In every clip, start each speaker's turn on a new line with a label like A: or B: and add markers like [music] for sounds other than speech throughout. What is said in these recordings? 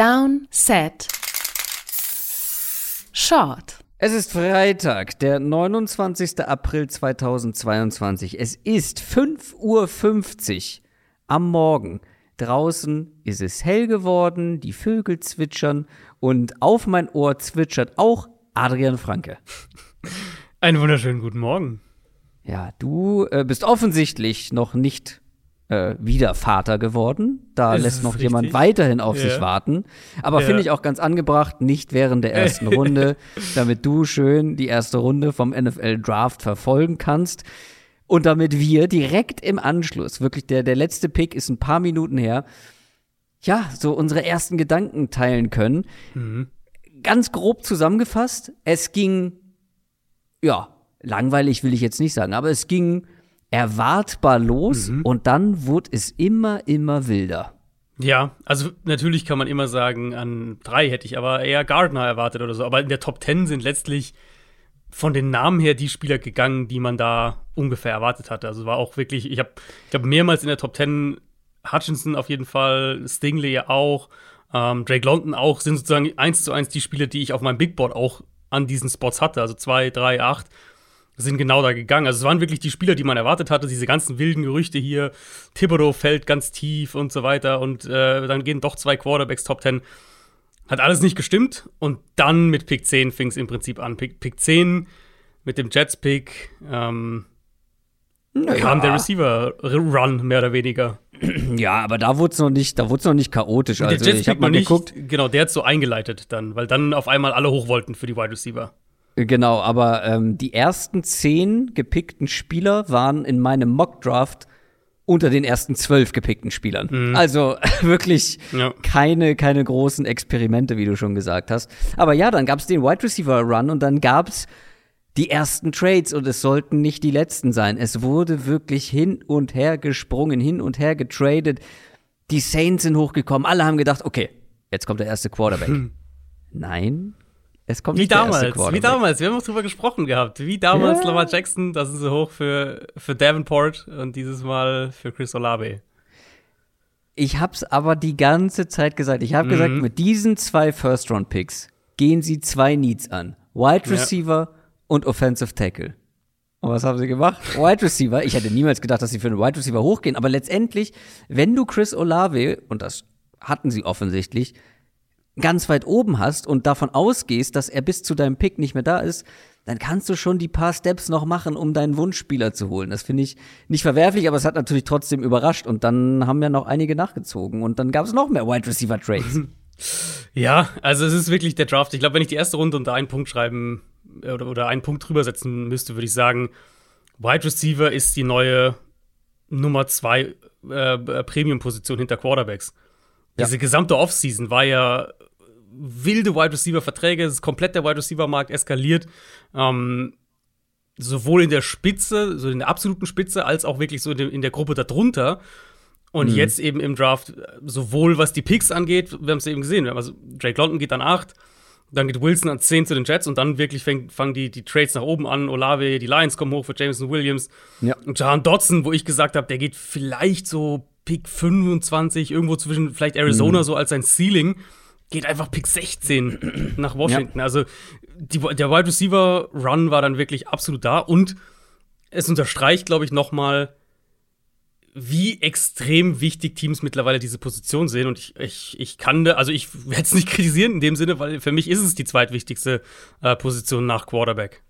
A: Down, Set, Short.
B: Es ist Freitag, der 29. April 2022. Es ist 5.50 Uhr am Morgen. Draußen ist es hell geworden, die Vögel zwitschern und auf mein Ohr zwitschert auch Adrian Franke.
C: Einen wunderschönen guten Morgen.
B: Ja, du äh, bist offensichtlich noch nicht äh, wieder Vater geworden. Da
C: Ist
B: lässt noch
C: richtig?
B: jemand weiterhin auf
C: Ja.
B: sich warten. Aber
C: Ja.
B: finde ich auch ganz angebracht, nicht während der ersten [laughs] Runde, damit du schön die erste Runde vom NFL Draft verfolgen kannst. Und damit wir direkt im Anschluss, wirklich der, der letzte Pick ist ein paar Minuten her, ja, so unsere ersten Gedanken teilen können. Ganz grob zusammengefasst, es ging, ja, langweilig will ich jetzt nicht sagen, aber es ging erwartbar los und dann wurde es immer, immer wilder.
C: Ja, also natürlich kann man immer sagen, an drei hätte ich aber eher Gardner erwartet oder so. Aber in der Top Ten sind letztlich von den Namen her die Spieler gegangen, die man da ungefähr erwartet hatte. Also war auch wirklich, ich habe ich hab mehrmals in der Top Ten Hutchinson auf jeden Fall, Stingley auch, ähm, Drake London auch, sind sozusagen eins zu eins die Spieler, die ich auf meinem Big Board auch an diesen Spots hatte. Also zwei, drei, acht sind genau da gegangen. Also es waren wirklich die Spieler, die man erwartet hatte, diese ganzen wilden Gerüchte hier, Thibodeau fällt ganz tief und so weiter und äh, dann gehen doch zwei Quarterbacks Top 10. Hat alles nicht gestimmt und dann mit Pick 10 fing es im Prinzip an. Pick, Pick 10 mit dem Jets-Pick ähm, kam der Receiver-Run mehr oder weniger. [clears throat]
B: Ja, aber da wurde es noch nicht, da wurde noch nicht chaotisch. Also
C: der
B: ich habe
C: Jets-Pick
B: mal
C: nicht,
B: geguckt,
C: genau, der hat so eingeleitet dann, weil dann auf einmal alle hoch wollten für die Wide Receiver.
B: Genau, aber ähm, die ersten zehn gepickten Spieler waren in meinem Mock-Draft unter den ersten zwölf gepickten Spielern. Also [laughs] wirklich
C: Ja.
B: keine, keine großen Experimente, wie du schon gesagt hast. Aber ja, dann gab es den Wide Receiver Run und dann gab es die ersten Trades und es sollten nicht die letzten sein. Es wurde wirklich hin und her gesprungen, hin und her getradet. Die Saints sind hochgekommen. Alle haben gedacht, okay, jetzt kommt der erste Quarterback. [laughs] Nein, es kommt
C: Wie damals, wie damals, wir haben auch drüber gesprochen gehabt. Wie damals
B: Ja.
C: Lamar Jackson, das ist so hoch für, für Davenport und dieses Mal für Chris Olave.
B: Ich hab's aber die ganze Zeit gesagt. Ich habe
C: Mhm.
B: gesagt, mit diesen zwei First-Round-Picks gehen sie zwei Needs an. Wide
C: Ja.
B: Receiver und Offensive Tackle. Und was haben sie gemacht? Wide Receiver. Ich hätte niemals gedacht, dass sie für einen Wide Receiver hochgehen. Aber letztendlich, wenn du Chris Olave, und das hatten sie offensichtlich, ganz weit oben hast und davon ausgehst, dass er bis zu deinem Pick nicht mehr da ist, dann kannst du schon die paar Steps noch machen, um deinen Wunschspieler zu holen. Das finde ich nicht verwerflich, aber es hat natürlich trotzdem überrascht. Und dann haben ja noch einige nachgezogen. Und dann gab es noch mehr Wide Receiver Trades. [laughs]
C: Ja, also es ist wirklich der Draft. Ich glaube, wenn ich die erste Runde unter einen Punkt schreiben äh, oder, oder einen Punkt drüber setzen müsste, würde ich sagen, Wide Receiver ist die neue Nummer zwei äh, Premium-Position hinter Quarterbacks.
B: Ja.
C: Diese gesamte Offseason war ja wilde Wide Receiver-Verträge, es ist komplett der Wide Receiver-Markt eskaliert. Ähm, sowohl in der Spitze, so in der absoluten Spitze, als auch wirklich so in der, Gruppe darunter. Und jetzt eben im Draft, sowohl was die Picks angeht, wir haben es eben gesehen, also Drake London geht an 8, dann geht Wilson an 10 zu den Jets und dann wirklich fängt, fangen die, die Trades nach oben an. Olave, die Lions kommen hoch für Jameson Williams.
B: Ja.
C: Und Jahan Dodson, wo ich gesagt habe, der geht vielleicht so Pick 25, irgendwo zwischen vielleicht Arizona so als sein Ceiling, geht einfach Pick 16 [clears throat] nach Washington. Also die, der Wide Receiver Run war dann wirklich absolut da und es unterstreicht, glaube ich, noch mal, wie extrem wichtig Teams mittlerweile diese Position sehen. Und ich, ich, ich kann, da- also ich [laughs] werde es nicht kritisieren in dem Sinne, weil für mich ist es die zweitwichtigste äh, Position nach Quarterback.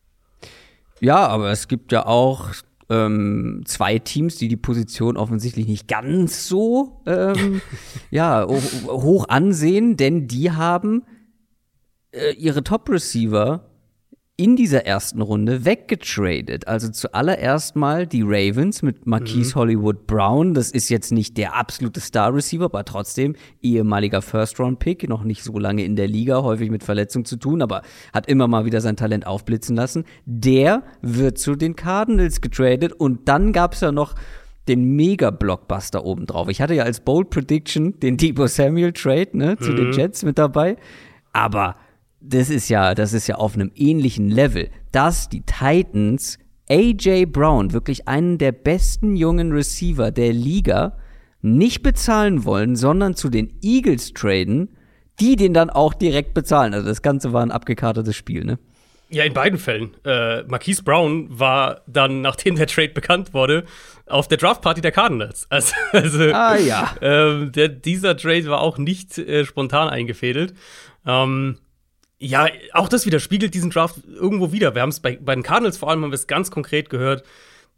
B: ja, aber es gibt ja auch ähm, zwei Teams, die die Position offensichtlich nicht ganz so ähm, [laughs] ja, ho hoch ansehen, denn die haben äh, ihre Top-Receiver in dieser ersten Runde weggetradet. Also zuallererst mal die Ravens mit Marquise Hollywood Brown. Das ist jetzt nicht der absolute Star-Receiver, aber trotzdem ehemaliger First-Round-Pick, noch nicht so lange in der Liga, häufig mit Verletzung zu tun, aber hat immer mal wieder sein Talent aufblitzen lassen. Der wird zu den Cardinals getradet und dann gab's ja noch den Mega-Blockbuster obendrauf. Ich hatte ja als Bold Prediction den Debo Samuel Trade ne, zu den Jets mit dabei. Aber das ist ja, das ist ja auf einem ähnlichen Level, dass die Titans AJ Brown, wirklich einen der besten jungen Receiver der Liga, nicht bezahlen wollen, sondern zu den Eagles traden, die den dann auch direkt bezahlen. Also das Ganze war ein abgekartetes Spiel, ne?
C: Ja, in beiden Fällen. Äh, Marquise Brown war dann, nachdem der Trade bekannt wurde, auf der Draftparty der Cardinals. [laughs] Also, also
B: ah, ja.
C: ähm, der, dieser Trade war auch nicht äh, spontan eingefädelt. Ähm, ja, auch das widerspiegelt diesen Draft irgendwo wieder. Wir haben es bei, bei den Cardinals vor allem haben wir es ganz konkret gehört.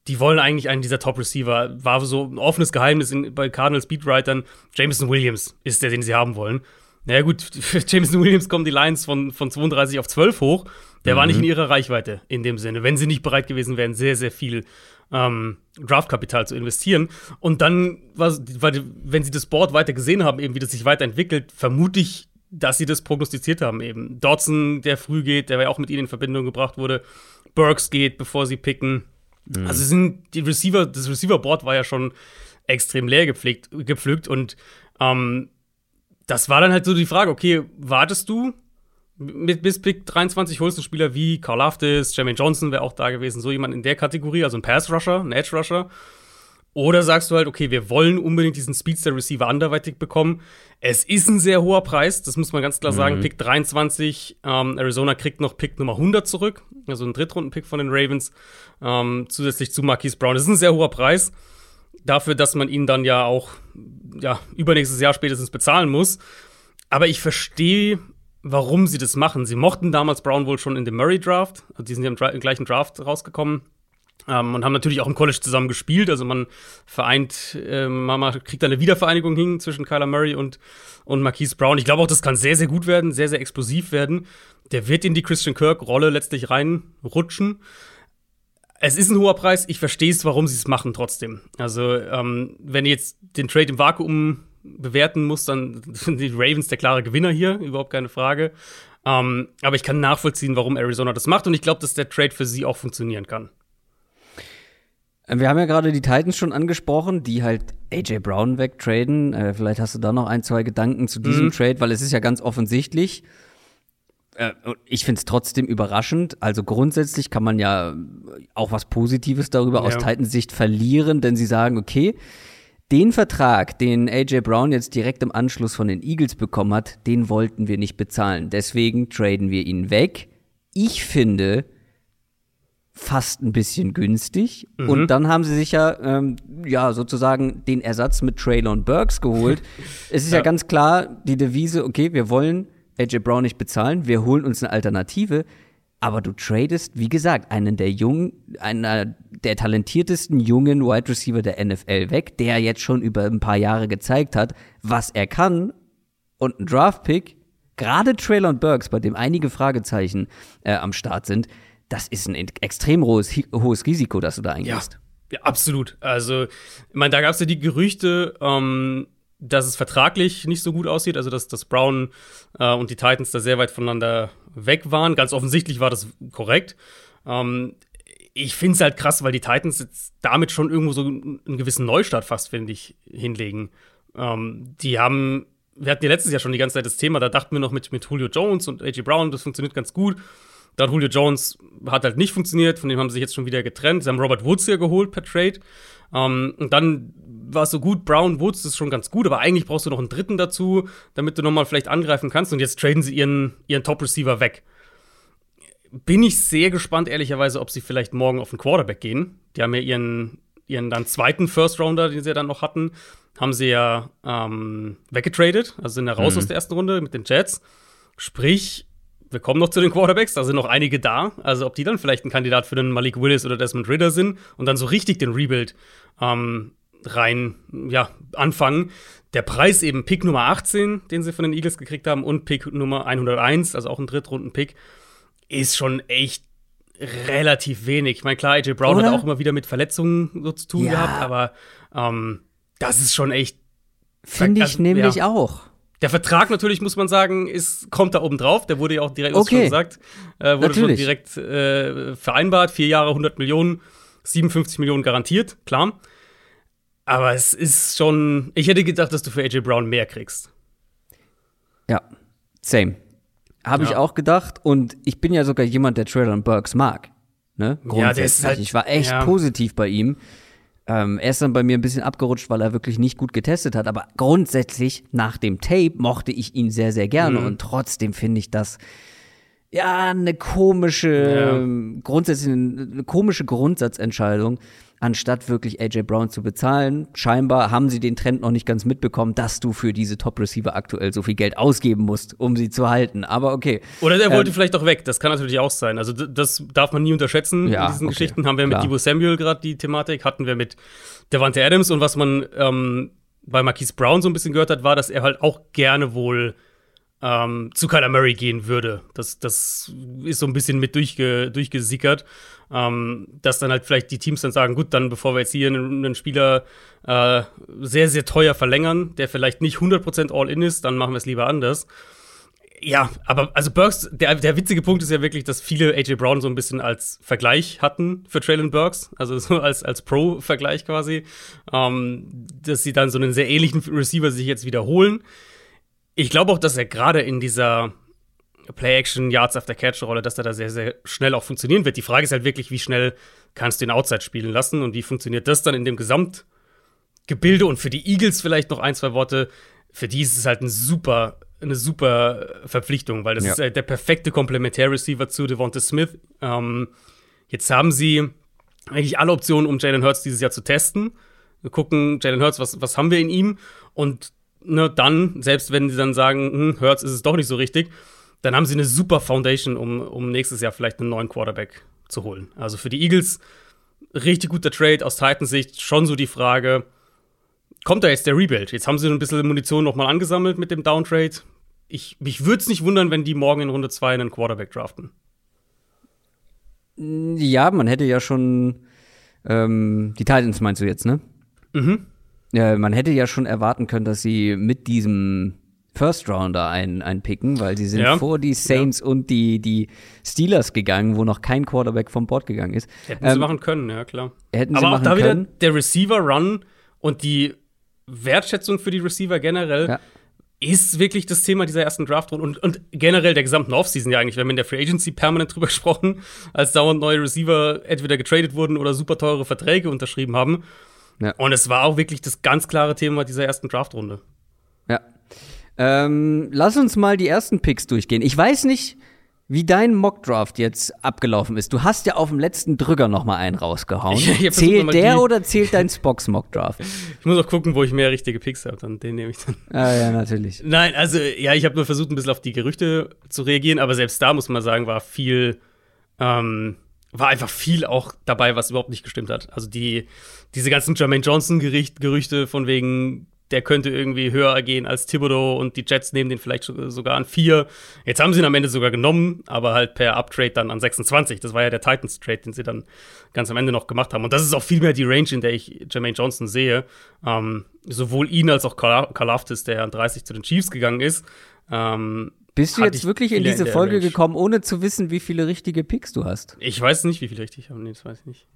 C: Die wollen eigentlich einen dieser Top-Receiver. War so ein offenes Geheimnis in, bei Cardinals Beatwritern. Jameson Williams ist der, den sie haben wollen. Naja, gut, für [laughs] Jameson Williams kommen die Lions von, von 32 auf 12 hoch. Der mhm. war nicht in ihrer Reichweite in dem Sinne, wenn sie nicht bereit gewesen wären, sehr, sehr viel ähm, Draftkapital zu investieren. Und dann, was, wenn sie das Board weiter gesehen haben, eben wie das sich weiterentwickelt, vermute ich, dass sie das prognostiziert haben eben. Dodson, der früh geht, der ja auch mit ihnen in Verbindung gebracht wurde. Burks geht, bevor sie picken. Mhm. Also sind die Receiver, das Receiver-Board war ja schon extrem leer gepflegt, gepflückt und ähm, das war dann halt so die Frage, okay, wartest du mit, bis Pick 23 holst du Spieler wie Carl Laftis, Jermaine Johnson wäre auch da gewesen, so jemand in der Kategorie, also ein Pass-Rusher, ein Edge-Rusher. Oder sagst du halt, okay, wir wollen unbedingt diesen Speedster-Receiver anderweitig bekommen. Es ist ein sehr hoher Preis, das muss man ganz klar sagen. Mhm. Pick 23, ähm, Arizona kriegt noch Pick Nummer 100 zurück, also ein Drittrunden-Pick von den Ravens, ähm, zusätzlich zu Marquise Brown. Das ist ein sehr hoher Preis dafür, dass man ihn dann ja auch ja, übernächstes Jahr spätestens bezahlen muss. Aber ich verstehe warum sie das machen. Sie mochten damals Brown wohl schon in dem Murray Draft. Also die sind ja im, im gleichen Draft rausgekommen. Ähm, und haben natürlich auch im College zusammen gespielt. Also man vereint, äh, man kriegt da eine Wiedervereinigung hin zwischen Kyler Murray und, und Marquise Brown. Ich glaube auch, das kann sehr, sehr gut werden, sehr, sehr explosiv werden. Der wird in die Christian Kirk-Rolle letztlich reinrutschen. Es ist ein hoher Preis. Ich verstehe es, warum sie es machen trotzdem. Also, ähm, wenn ihr jetzt den Trade im Vakuum bewerten muss, dann [laughs] sind die Ravens der klare Gewinner hier, überhaupt keine Frage. Ähm, aber ich kann nachvollziehen, warum Arizona das macht und ich glaube, dass der Trade für sie auch funktionieren kann.
B: Äh, wir haben ja gerade die Titans schon angesprochen, die halt AJ Brown wegtraden. Äh, vielleicht hast du da noch ein, zwei Gedanken zu diesem mhm. Trade, weil es ist ja ganz offensichtlich. Äh, ich finde es trotzdem überraschend. Also grundsätzlich kann man ja auch was Positives darüber ja. aus Titans Sicht verlieren, denn sie sagen, okay, den Vertrag, den AJ Brown jetzt direkt im Anschluss von den Eagles bekommen hat, den wollten wir nicht bezahlen. Deswegen traden wir ihn weg. Ich finde fast ein bisschen günstig. Mhm. Und dann haben sie sich ja, ähm, ja sozusagen den Ersatz mit Traylon Burks geholt. [laughs] es ist ja. ja ganz klar die Devise, okay, wir wollen AJ Brown nicht bezahlen, wir holen uns eine Alternative. Aber du tradest, wie gesagt, einen der jungen, einer der talentiertesten jungen Wide Receiver der NFL weg, der jetzt schon über ein paar Jahre gezeigt hat, was er kann. Und ein Draft-Pick, gerade Traylon Burks, bei dem einige Fragezeichen äh, am Start sind, das ist ein extrem hohes, hohes Risiko, das du da eingehst.
C: Ja, ja absolut. Also, ich meine, da gab es ja die Gerüchte, ähm, dass es vertraglich nicht so gut aussieht, also dass, dass Brown äh, und die Titans da sehr weit voneinander weg waren. Ganz offensichtlich war das korrekt. Ähm, ich finde es halt krass, weil die Titans jetzt damit schon irgendwo so einen gewissen Neustart fast, finde ich, hinlegen. Ähm, die haben, wir hatten ja letztes Jahr schon die ganze Zeit das Thema, da dachten wir noch mit, mit Julio Jones und AJ Brown, das funktioniert ganz gut. Dann Julio Jones hat halt nicht funktioniert, von dem haben sie sich jetzt schon wieder getrennt. Sie haben Robert Woods ja geholt per Trade. Ähm, und dann war es so gut, Brown Woods ist schon ganz gut, aber eigentlich brauchst du noch einen dritten dazu, damit du nochmal vielleicht angreifen kannst. Und jetzt traden sie ihren, ihren Top-Receiver weg. Bin ich sehr gespannt, ehrlicherweise, ob sie vielleicht morgen auf den Quarterback gehen. Die haben ja ihren, ihren dann zweiten First-Rounder, den sie ja dann noch hatten, haben sie ja ähm, weggetradet, also sind ja raus mhm. aus der ersten Runde mit den Jets. Sprich, wir kommen noch zu den Quarterbacks, da sind noch einige da. Also ob die dann vielleicht ein Kandidat für den Malik Willis oder Desmond Ritter sind und dann so richtig den Rebuild ähm, rein ja, anfangen. Der Preis eben Pick Nummer 18, den sie von den Eagles gekriegt haben, und Pick Nummer 101, also auch ein Drittrunden-Pick, ist schon echt relativ wenig. Ich meine, klar, AJ Brown Oder? hat auch immer wieder mit Verletzungen so zu tun ja. gehabt, aber ähm, das ist schon echt.
B: Finde ich also, nämlich ja. auch.
C: Der Vertrag natürlich, muss man sagen, ist, kommt da oben drauf. Der wurde ja auch direkt, okay. schon gesagt, äh, wurde natürlich. schon direkt äh, vereinbart. Vier Jahre, 100 Millionen, 57 Millionen garantiert, klar. Aber es ist schon. Ich hätte gedacht, dass du für AJ Brown mehr kriegst.
B: Ja, same. Habe ja. ich auch gedacht. Und ich bin ja sogar jemand, der Traylon Burks mag. Ne?
C: Ja, der ist halt,
B: ich war echt ja. positiv bei ihm. Ähm, er ist dann bei mir ein bisschen abgerutscht, weil er wirklich nicht gut getestet hat. Aber grundsätzlich nach dem Tape mochte ich ihn sehr, sehr gerne. Mhm. Und trotzdem finde ich das ja eine komische, ja. grundsätzlich eine, eine komische Grundsatzentscheidung anstatt wirklich AJ Brown zu bezahlen. Scheinbar haben sie den Trend noch nicht ganz mitbekommen, dass du für diese Top-Receiver aktuell so viel Geld ausgeben musst, um sie zu halten. Aber okay.
C: Oder der wollte ähm, vielleicht auch weg. Das kann natürlich auch sein. Also das darf man nie unterschätzen ja, in diesen okay, Geschichten. Haben wir klar. mit Debo Samuel gerade die Thematik, hatten wir mit Devante Adams und was man ähm, bei Marquise Brown so ein bisschen gehört hat, war, dass er halt auch gerne wohl ähm, zu Kyler Murray gehen würde. Das, das ist so ein bisschen mit durchge, durchgesickert ähm, dass dann halt vielleicht die Teams dann sagen, gut, dann bevor wir jetzt hier einen, einen Spieler äh, sehr, sehr teuer verlängern, der vielleicht nicht 100% All-In ist, dann machen wir es lieber anders. Ja, aber also Burks, der, der witzige Punkt ist ja wirklich, dass viele AJ Brown so ein bisschen als Vergleich hatten für Traylon Burks, also so als, als Pro-Vergleich quasi, ähm, dass sie dann so einen sehr ähnlichen Receiver sich jetzt wiederholen. Ich glaube auch, dass er gerade in dieser Play-Action, Yards after Catch-Rolle, dass er da sehr, sehr schnell auch funktionieren wird. Die Frage ist halt wirklich, wie schnell kannst du den Outside spielen lassen und wie funktioniert das dann in dem Gesamtgebilde und für die Eagles vielleicht noch ein, zwei Worte. Für die ist es halt ein super, eine super Verpflichtung, weil das ja. ist halt der perfekte Komplementär-Receiver zu Devonta Smith. Ähm, jetzt haben sie eigentlich alle Optionen, um Jalen Hurts dieses Jahr zu testen. Wir gucken, Jalen Hurts, was, was haben wir in ihm? Und ne, dann, selbst wenn sie dann sagen, hm, Hurts ist es doch nicht so richtig, dann haben sie eine super Foundation, um, um nächstes Jahr vielleicht einen neuen Quarterback zu holen. Also für die Eagles richtig guter Trade aus Titans Sicht. Schon so die Frage, kommt da jetzt der Rebuild? Jetzt haben sie ein bisschen Munition nochmal angesammelt mit dem Downtrade. Ich, mich würde es nicht wundern, wenn die morgen in Runde 2 einen Quarterback draften.
B: Ja, man hätte ja schon ähm, die Titans meinst du jetzt, ne? Mhm. Ja, man hätte ja schon erwarten können, dass sie mit diesem First Rounder ein, einpicken, weil sie sind ja. vor die Saints ja. und die, die Steelers gegangen, wo noch kein Quarterback vom Board gegangen ist.
C: Hätten ähm, sie machen können, ja klar. Hätten Aber sie auch da wieder der Receiver-Run und die Wertschätzung für die Receiver generell ja. ist wirklich das Thema dieser ersten Draft-Runde und, und generell der gesamten Offseason ja eigentlich. Wir haben in der Free Agency permanent drüber [laughs] gesprochen, als dauernd neue Receiver entweder getradet wurden oder super teure Verträge unterschrieben haben. Und es war auch wirklich das ganz klare Thema dieser ersten Draft-Runde.
B: Ja, ähm, lass uns mal die ersten Picks durchgehen. Ich weiß nicht, wie dein Mockdraft jetzt abgelaufen ist. Du hast ja auf dem letzten Drücker noch mal einen rausgehauen. [laughs] zählt der oder zählt dein Spox Mockdraft? [laughs]
C: Ich muss auch gucken, wo ich mehr richtige Picks habe, dann den nehme ich dann.
B: Ah ja, natürlich.
C: Nein, also ja, ich habe nur versucht, ein bisschen auf die Gerüchte zu reagieren, aber selbst da muss man sagen, war viel ähm, war einfach viel auch dabei, was überhaupt nicht gestimmt hat. Also die diese ganzen Jermaine Johnson Gerüchte von wegen der könnte irgendwie höher gehen als Thibodeau und die Jets nehmen den vielleicht sogar an vier. Jetzt haben sie ihn am Ende sogar genommen, aber halt per Uptrade dann an 26. Das war ja der Titans-Trade, den sie dann ganz am Ende noch gemacht haben. Und das ist auch viel mehr die Range, in der ich Jermaine Johnson sehe. Ähm, sowohl ihn als auch Kalaftis, der an 30 zu den Chiefs gegangen ist. Ähm,
B: bist du jetzt wirklich in diese in Folge Range. gekommen, ohne zu wissen, wie viele richtige Picks du hast?
C: Ich weiß nicht, wie viele richtig ich habe. Nee, das weiß ich nicht.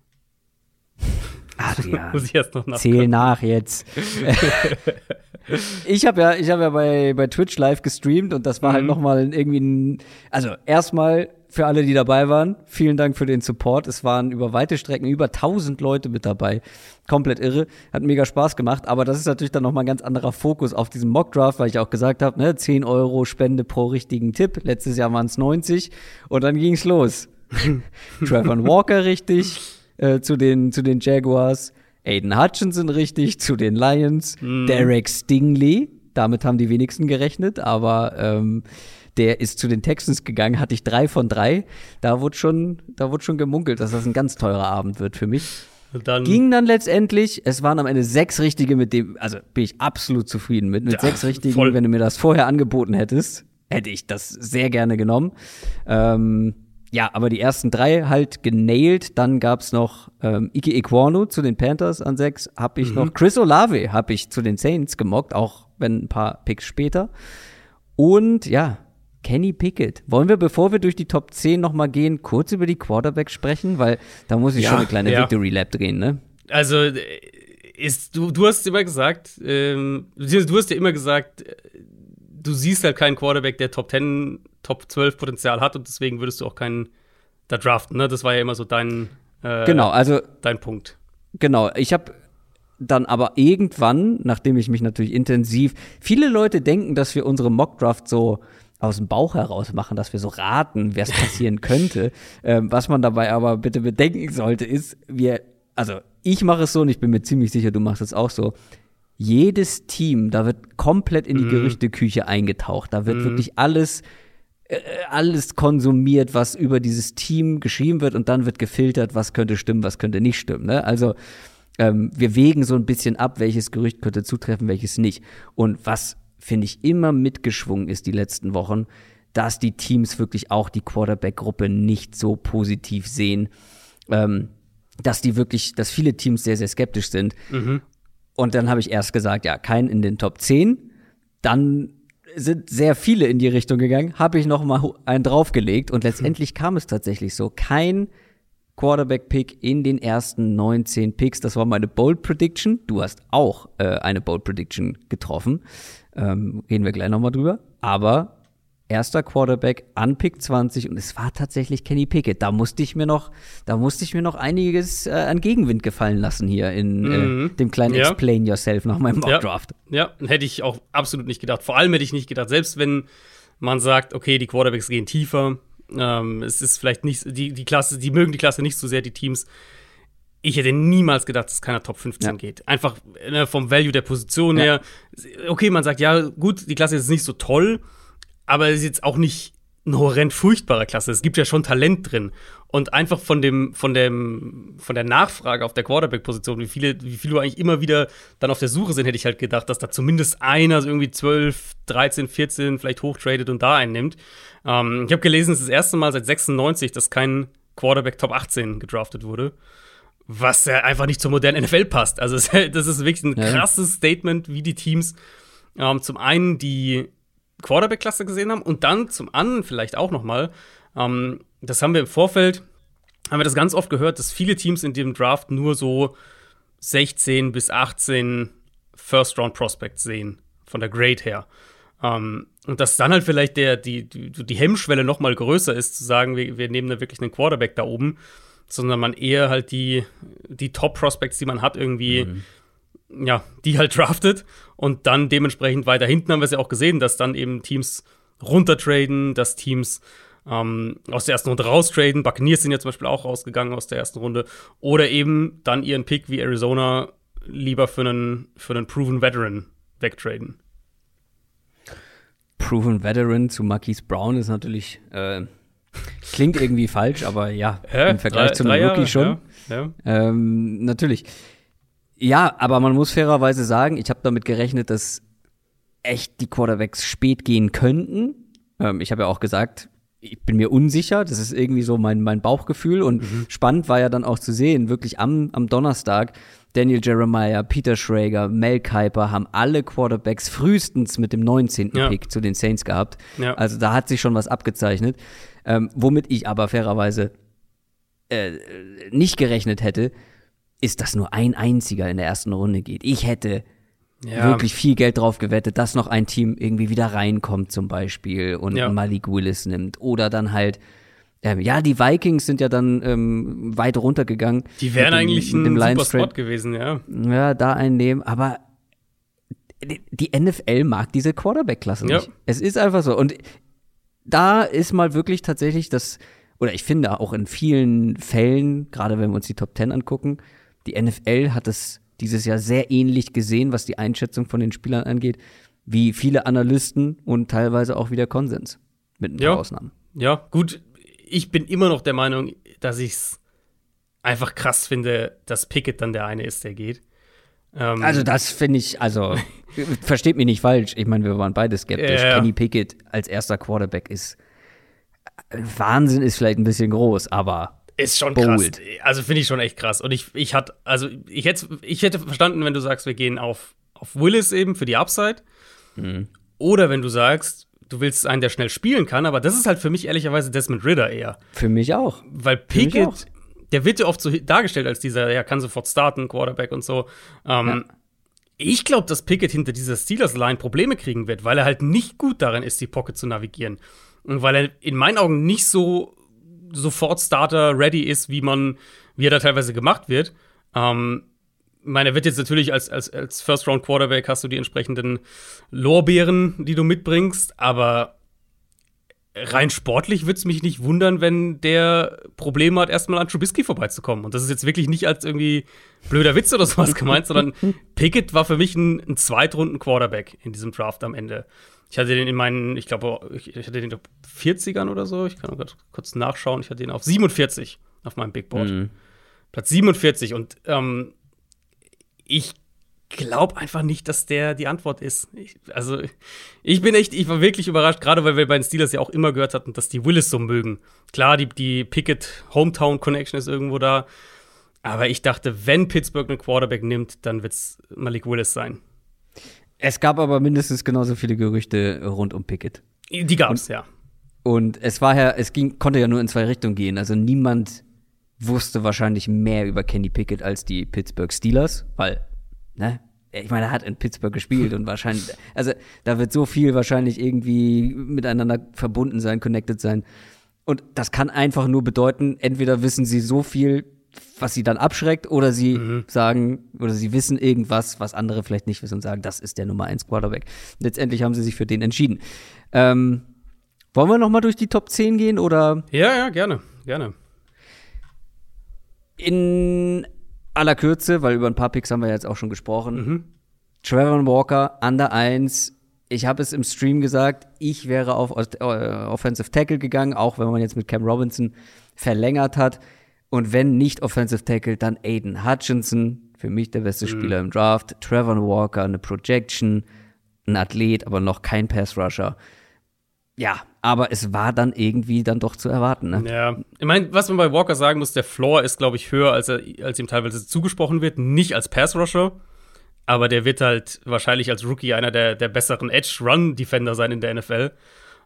B: Adrian, [laughs] Muss ich erst noch zähl nach jetzt. [laughs] ich habe ja, ich habe ja bei, bei Twitch live gestreamt und das war halt mhm. halt noch mal irgendwie ein, also erstmal für alle, die dabei waren, vielen Dank für den Support. Es waren über weite Strecken über 1000 Leute mit dabei. Komplett irre. Hat mega Spaß gemacht. Aber das ist natürlich dann nochmal ein ganz anderer Fokus auf diesem Mockdraft, weil ich auch gesagt habe, ne, 10 Euro Spende pro richtigen Tipp. Letztes Jahr waren es 90. Und dann ging's los. [laughs] Trevor Walker richtig, äh, zu, den, zu den Jaguars. Aiden Hutchinson richtig, zu den Lions. Mm. Derek Stingley, damit haben die wenigsten gerechnet, aber ähm, der ist zu den Texans gegangen, hatte ich drei von drei. Da wurde schon, da wurde schon gemunkelt, dass das ein ganz teurer Abend wird für mich. Dann Ging dann letztendlich, es waren am Ende sechs richtige, mit dem, also bin ich absolut zufrieden mit. Mit ja, sechs richtigen, voll. wenn du mir das vorher angeboten hättest, hätte ich das sehr gerne genommen. Ähm, ja, aber die ersten drei halt genailt. Dann gab's noch ähm, Ike Equano zu den Panthers an sechs. Hab ich mhm. noch Chris Olave hab ich zu den Saints gemockt, auch wenn ein paar Picks später. Und ja, Kenny Pickett. Wollen wir, bevor wir durch die Top 10 nochmal gehen, kurz über die Quarterbacks sprechen? Weil da muss ich ja, schon eine kleine ja. Victory Lap drehen, ne?
C: Also, äh, ist, du, du hast immer gesagt, ähm, du hast ja immer gesagt, äh, du siehst halt keinen Quarterback, der Top 10 Top 12 Potenzial hat und deswegen würdest du auch keinen da draften. Ne? Das war ja immer so dein,
B: äh, genau, also
C: dein Punkt.
B: Genau, ich habe dann aber irgendwann, nachdem ich mich natürlich intensiv, viele Leute denken, dass wir unsere Mockdraft so aus dem Bauch heraus machen, dass wir so raten, wer es passieren könnte. [laughs] Ähm, was man dabei aber bitte bedenken sollte, ist, wir, also ich mache es so und ich bin mir ziemlich sicher, du machst es auch so. Jedes Team, da wird komplett in die mhm. Gerüchteküche eingetaucht. Da wird mhm. wirklich alles, äh, alles konsumiert, was über dieses Team geschrieben wird und dann wird gefiltert, was könnte stimmen, was könnte nicht stimmen. Ne? Also ähm, wir wägen so ein bisschen ab, welches Gerücht könnte zutreffen, welches nicht. Und was finde ich, immer mitgeschwungen ist die letzten Wochen, dass die Teams wirklich auch die Quarterback-Gruppe nicht so positiv sehen. Ähm, dass die wirklich, dass viele Teams sehr, sehr skeptisch sind. Mhm. Und dann habe ich erst gesagt, ja, kein in den Top 10. Dann sind sehr viele in die Richtung gegangen, habe ich noch mal einen draufgelegt und letztendlich kam es tatsächlich so. Kein Quarterback-Pick in den ersten 19 Picks. Das war meine Bold Prediction. Du hast auch äh, eine Bold Prediction getroffen. Ähm, reden wir gleich nochmal drüber. Aber erster Quarterback an Pick 20 und es war tatsächlich Kenny Pickett. Da musste ich mir noch, da musste ich mir noch einiges äh, an Gegenwind gefallen lassen hier in äh, mhm. äh, dem kleinen ja. Explain Yourself nach meinem Mockdraft.
C: Ja. ja, hätte ich auch absolut nicht gedacht. Vor allem hätte ich nicht gedacht, selbst wenn man sagt, okay, die Quarterbacks gehen tiefer, ähm, es ist vielleicht nicht, die, die Klasse, die mögen die Klasse nicht so sehr, die Teams. Ich hätte niemals gedacht, dass es keiner Top 15 ja. geht. Einfach ne, vom Value der Position ja. her. Okay, man sagt, ja, gut, die Klasse ist nicht so toll, aber es ist jetzt auch nicht eine horrend furchtbare Klasse. Es gibt ja schon Talent drin. Und einfach von dem, von dem, von der Nachfrage auf der Quarterback-Position, wie viele, wie viele eigentlich immer wieder dann auf der Suche sind, hätte ich halt gedacht, dass da zumindest einer so irgendwie 12, 13, 14 vielleicht hochtradet und da einnimmt. Ähm, ich habe gelesen, es ist das erste Mal seit 96, dass kein Quarterback Top 18 gedraftet wurde. Was ja einfach nicht zur modernen NFL passt. Also, [laughs] das ist wirklich ein krasses Statement, wie die Teams ähm, zum einen die Quarterback-Klasse gesehen haben und dann zum anderen vielleicht auch noch mal, ähm, das haben wir im Vorfeld, haben wir das ganz oft gehört, dass viele Teams in dem Draft nur so 16 bis 18 First-Round-Prospects sehen, von der Grade her. Ähm, und dass dann halt vielleicht der, die, die, die Hemmschwelle noch mal größer ist, zu sagen, wir, wir nehmen da wirklich einen Quarterback da oben, sondern man eher halt die, die Top-Prospects, die man hat, irgendwie mhm ja, die halt draftet und dann dementsprechend weiter hinten haben wir es ja auch gesehen, dass dann eben Teams runtertraden, dass Teams ähm, aus der ersten Runde raustraden. Buccaneers sind ja zum Beispiel auch rausgegangen aus der ersten Runde. Oder eben dann ihren Pick wie Arizona lieber für einen, für einen Proven Veteran wegtraden.
B: Proven Veteran zu Marquise Brown ist natürlich, äh, klingt irgendwie falsch, aber ja, äh, im Vergleich drei, zu einem Rookie schon. Ja, ja. Ähm, natürlich. Ja, aber man muss fairerweise sagen, ich habe damit gerechnet, dass echt die Quarterbacks spät gehen könnten. Ähm, ich habe ja auch gesagt, ich bin mir unsicher, das ist irgendwie so mein, mein Bauchgefühl. Und mhm. spannend war ja dann auch zu sehen, wirklich am, am Donnerstag, Daniel Jeremiah, Peter Schrager, Mel Kiper haben alle Quarterbacks frühestens mit dem 19. Ja. Pick zu den Saints gehabt. Ja. Also da hat sich schon was abgezeichnet. Ähm, womit ich aber fairerweise äh, nicht gerechnet hätte, ist, dass nur ein einziger in der ersten Runde geht. Ich hätte ja. wirklich viel Geld drauf gewettet, dass noch ein Team irgendwie wieder reinkommt zum Beispiel und ja. Malik Willis nimmt. Oder dann halt, ähm, ja, die Vikings sind ja dann ähm, weit runtergegangen.
C: Die wären dem, eigentlich ein super Spot gewesen, ja.
B: Ja, da einnehmen, aber die NFL mag diese Quarterback-Klasse ja. nicht. Es ist einfach so. Und da ist mal wirklich tatsächlich das, oder ich finde auch in vielen Fällen, gerade wenn wir uns die Top Ten angucken, die NFL hat es dieses Jahr sehr ähnlich gesehen, was die Einschätzung von den Spielern angeht, wie viele Analysten und teilweise auch wieder Konsens. Mit ein paar
C: ja.
B: Ausnahmen.
C: Ja, gut. Ich bin immer noch der Meinung, dass ich es einfach krass finde, dass Pickett dann der eine ist, der geht.
B: Ähm, also, das finde ich, also, [laughs] versteht mich nicht falsch. Ich meine, wir waren beide skeptisch. Äh, Kenny Pickett als erster Quarterback ist Wahnsinn ist vielleicht ein bisschen groß, aber
C: ist schon bold. krass. Also finde ich schon echt krass. Und ich, ich hatte, also ich hätte, ich hätte verstanden, wenn du sagst, wir gehen auf, auf Willis eben für die Upside. Mhm. Oder wenn du sagst, du willst einen, der schnell spielen kann, aber das ist halt für mich ehrlicherweise Desmond Ritter eher.
B: Für mich auch.
C: Weil Pickett, auch. der wird ja oft so dargestellt als dieser, ja, kann sofort starten, Quarterback und so. Ähm, ja. Ich glaube, dass Pickett hinter dieser Steelers-Line Probleme kriegen wird, weil er halt nicht gut darin ist, die Pocket zu navigieren. Und weil er in meinen Augen nicht so sofort Starter ready ist, wie man, wie er da teilweise gemacht wird. Ähm, meine, er wird jetzt natürlich als, als, als First-Round-Quarterback hast du die entsprechenden Lorbeeren, die du mitbringst, aber rein sportlich würde es mich nicht wundern, wenn der Probleme hat, erstmal an Trubisky vorbeizukommen. Und das ist jetzt wirklich nicht als irgendwie blöder Witz oder [laughs] sowas gemeint, sondern Pickett war für mich ein, ein Zweitrunden-Quarterback in diesem Draft am Ende. Ich hatte den in meinen, ich glaube, ich, ich hatte den auf 40ern oder so. Ich kann noch kurz nachschauen. Ich hatte den auf 47 auf meinem Big Board. Mhm. Platz 47. Und ähm, ich glaube einfach nicht, dass der die Antwort ist. Ich, also, ich bin echt, ich war wirklich überrascht, gerade weil wir bei den Steelers ja auch immer gehört hatten, dass die Willis so mögen. Klar, die, die Pickett Hometown Connection ist irgendwo da. Aber ich dachte, wenn Pittsburgh einen Quarterback nimmt, dann wird es Malik Willis sein.
B: Es gab aber mindestens genauso viele Gerüchte rund um Pickett.
C: Die gab es, ja.
B: Und es war ja, es ging, konnte ja nur in zwei Richtungen gehen. Also niemand wusste wahrscheinlich mehr über Kenny Pickett als die Pittsburgh Steelers, weil, ne? Ich meine, er hat in Pittsburgh gespielt und wahrscheinlich, also da wird so viel wahrscheinlich irgendwie miteinander verbunden sein, connected sein. Und das kann einfach nur bedeuten, entweder wissen sie so viel was sie dann abschreckt, oder sie mhm. sagen, oder sie wissen irgendwas, was andere vielleicht nicht wissen und sagen, das ist der Nummer 1 Quarterback. Letztendlich haben sie sich für den entschieden. Ähm, wollen wir noch mal durch die Top 10 gehen, oder?
C: Ja, ja, gerne, gerne.
B: In aller Kürze, weil über ein paar Picks haben wir jetzt auch schon gesprochen. Mhm. Trevor Walker, Under 1. Ich habe es im Stream gesagt, ich wäre auf äh, Offensive Tackle gegangen, auch wenn man jetzt mit Cam Robinson verlängert hat. Und wenn nicht Offensive Tackle, dann Aiden Hutchinson, für mich der beste mhm. Spieler im Draft. Trevor Walker, eine Projection, ein Athlet, aber noch kein Pass Rusher. Ja, aber es war dann irgendwie dann doch zu erwarten. Ne?
C: Ja, ich meine, was man bei Walker sagen muss, der Floor ist, glaube ich, höher, als, er, als ihm teilweise zugesprochen wird. Nicht als Pass Rusher, aber der wird halt wahrscheinlich als Rookie einer der, der besseren Edge-Run-Defender sein in der NFL.